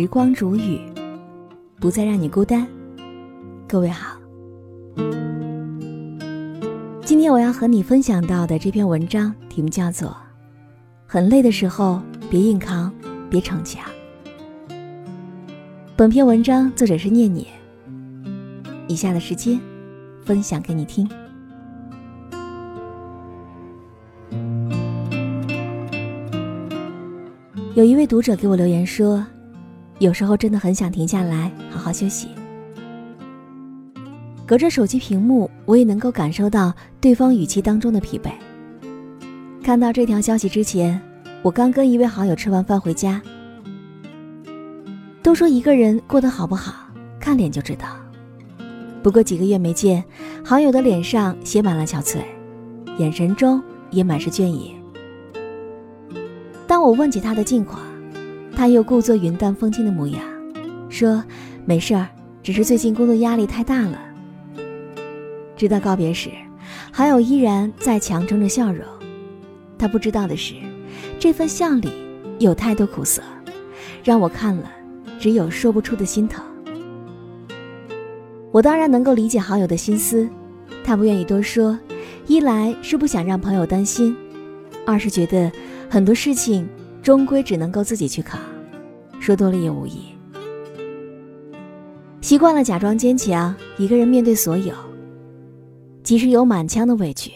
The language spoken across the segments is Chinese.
时光煮雨，不再让你孤单。各位好，今天我要和你分享到的这篇文章题目叫做《很累的时候别硬扛，别逞强》。本篇文章作者是念念。以下的时间，分享给你听。有一位读者给我留言说：“有时候真的很想停下来好好休息。”隔着手机屏幕，我也能够感受到对方语气当中的疲惫。看到这条消息之前，我刚跟一位好友吃完饭回家。都说一个人过得好不好，看脸就知道。不过几个月没见，好友的脸上写满了憔悴，眼神中也满是倦意。当我问起他的近况，他又故作云淡风轻的模样，说：“没事儿，只是最近工作压力太大了。”直到告别时，好友依然在强撑着笑容。他不知道的是，这份笑里有太多苦涩，让我看了只有说不出的心疼。我当然能够理解好友的心思，他不愿意多说，一来是不想让朋友担心，二是觉得。很多事情终归只能够自己去扛，说多了也无益。习惯了假装坚强，一个人面对所有，即使有满腔的委屈，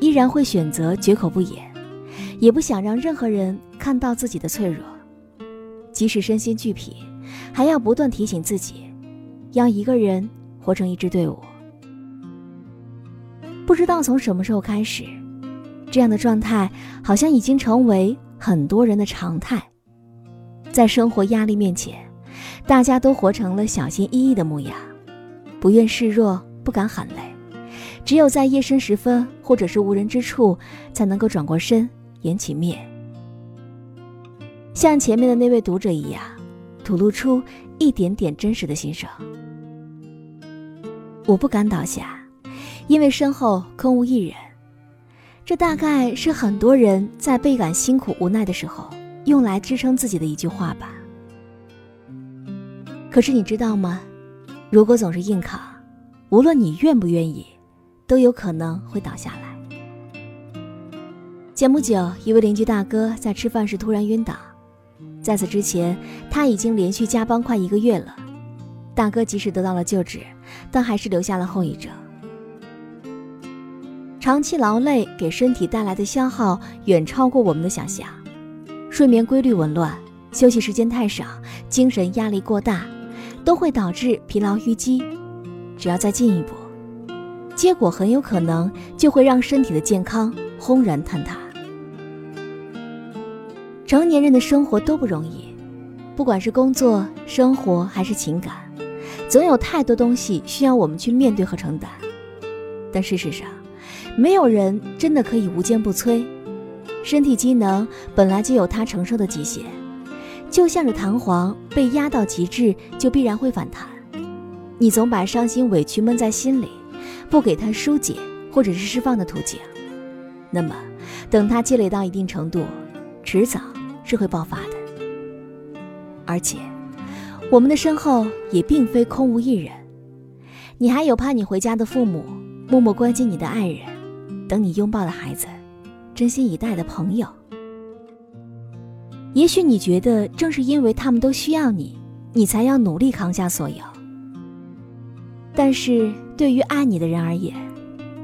依然会选择绝口不言，也不想让任何人看到自己的脆弱。即使身心俱疲，还要不断提醒自己，要一个人活成一支队伍。不知道从什么时候开始。这样的状态好像已经成为很多人的常态，在生活压力面前，大家都活成了小心翼翼的模样，不愿示弱，不敢喊累，只有在夜深时分或者是无人之处，才能够转过身，掩起面，像前面的那位读者一样，吐露出一点点真实的心声。我不敢倒下，因为身后空无一人。这大概是很多人在倍感辛苦无奈的时候，用来支撑自己的一句话吧。可是你知道吗？如果总是硬扛，无论你愿不愿意，都有可能会倒下来。前不久，一位邻居大哥在吃饭时突然晕倒，在此之前，他已经连续加班快一个月了。大哥即使得到了救治，但还是留下了后遗症。长期劳累给身体带来的消耗远超过我们的想象，睡眠规律紊乱，休息时间太少，精神压力过大，都会导致疲劳淤积。只要再进一步，结果很有可能就会让身体的健康轰然坍塌。成年人的生活都不容易，不管是工作、生活还是情感，总有太多东西需要我们去面对和承担。但事实上，没有人真的可以无坚不摧，身体机能本来就有它承受的极限，就像是弹簧被压到极致就必然会反弹。你总把伤心委屈闷在心里，不给它疏解或者是释放的途径，那么等它积累到一定程度，迟早是会爆发的。而且，我们的身后也并非空无一人，你还有盼你回家的父母，默默关心你的爱人。等你拥抱的孩子，真心以待的朋友。也许你觉得正是因为他们都需要你，你才要努力扛下所有。但是对于爱你的人而言，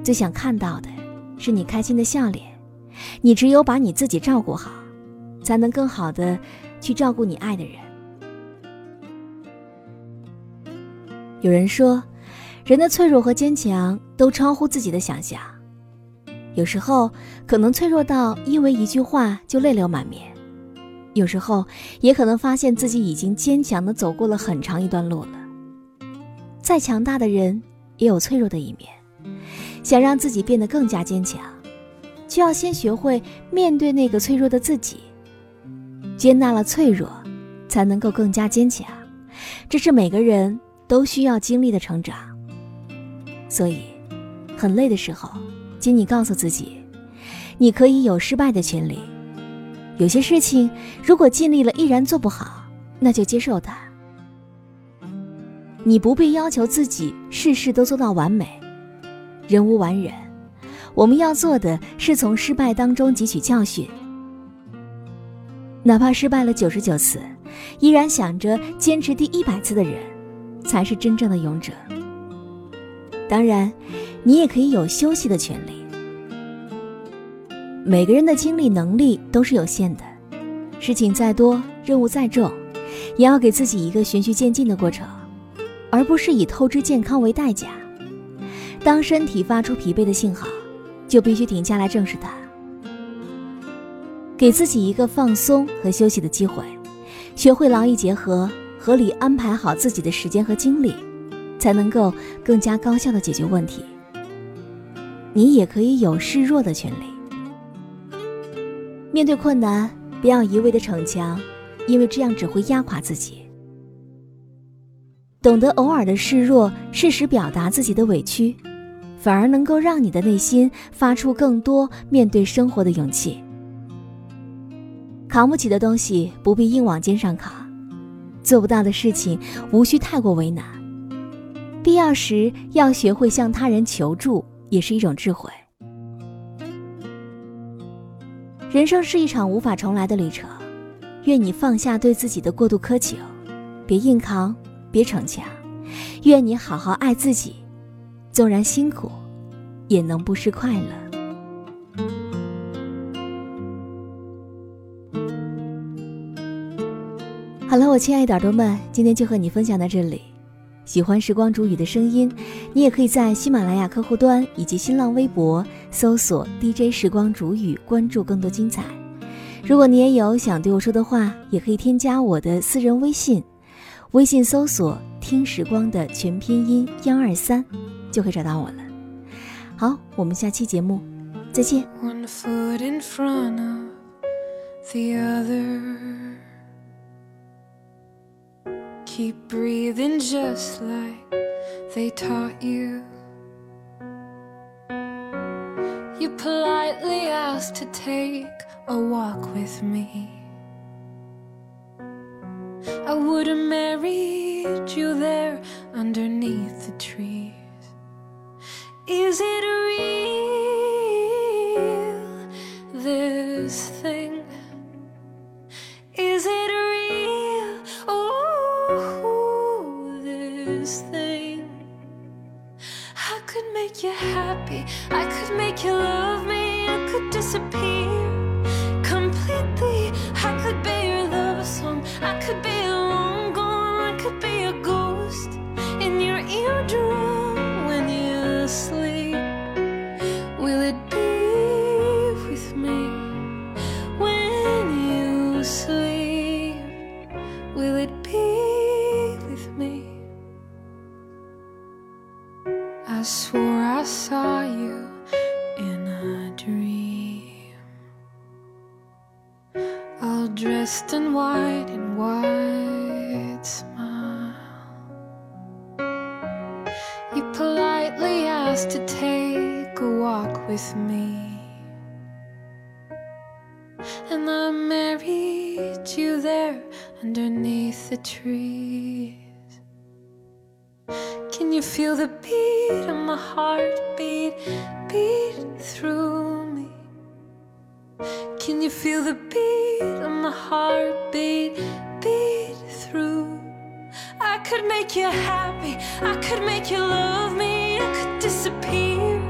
最想看到的是你开心的笑脸。你只有把你自己照顾好，才能更好的去照顾你爱的人。有人说，人的脆弱和坚强都超乎自己的想象。有时候可能脆弱到因为一句话就泪流满面，有时候也可能发现自己已经坚强的走过了很长一段路了。再强大的人也有脆弱的一面，想让自己变得更加坚强，就要先学会面对那个脆弱的自己，接纳了脆弱，才能够更加坚强。这是每个人都需要经历的成长。所以，很累的时候。请你告诉自己，你可以有失败的权利。有些事情，如果尽力了依然做不好，那就接受它。你不必要求自己事事都做到完美，人无完人。我们要做的是从失败当中汲取教训，哪怕失败了九十九次，依然想着坚持第一百次的人，才是真正的勇者。当然，你也可以有休息的权利。每个人的精力能力都是有限的，事情再多，任务再重，也要给自己一个循序渐进的过程。而不是以透支健康为代价。当身体发出疲惫的信号，就必须停下来正视它，给自己一个放松和休息的机会，学会劳逸结合，合理安排好自己的时间和精力，才能够更加高效的解决问题。你也可以有示弱的权利。面对困难，不要一味的逞强，因为这样只会压垮自己。懂得偶尔的示弱，适时表达自己的委屈，反而能够让你的内心发出更多面对生活的勇气。扛不起的东西不必硬往肩上扛，做不到的事情无需太过为难。必要时要学会向他人求助，也是一种智慧。人生是一场无法重来的旅程，愿你放下对自己的过度苛求，别硬扛。别逞强，愿你好好爱自己，纵然辛苦，也能不失快乐。好了，我亲爱的耳朵们，今天就和你分享到这里。喜欢时光煮雨的声音，你也可以在喜马拉雅客户端以及新浪微博搜索 DJ 时光煮雨，关注更多精彩。如果你也有想对我说的话，也可以添加我的私人微信。微信搜索“听时光”的全拼音幺二三，就可以找到我了。好，我们下期节目再见。Keep breathing just like they taught you. You politely asked to take a walk with me. I would have married you there underneath the trees. Is it real, this thing? Dressed in a dream All dressed in white and white smile. You politely asked to take a walk with me. And I married you there underneath the trees. Can you feel the beat of my heart beat, beat through me? Can you feel the beat of my heart beat, beat through? I could make you happy, I could make you love me, I could disappear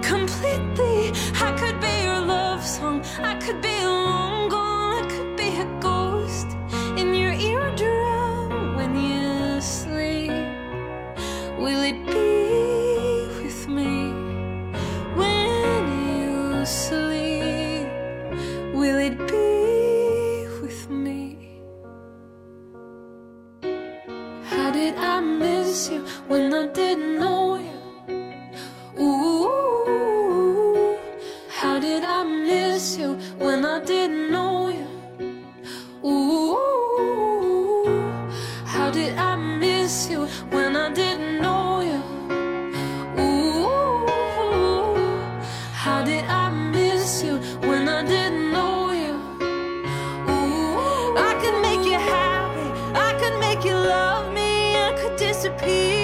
completely. I could be your love song, I could be know you. Ooh, how did I miss you when I didn't know you? Ooh, how did I miss you when I didn't know you? Ooh, I could make you happy, I could make you love me, I could disappear.